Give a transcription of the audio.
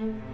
Mm-hmm.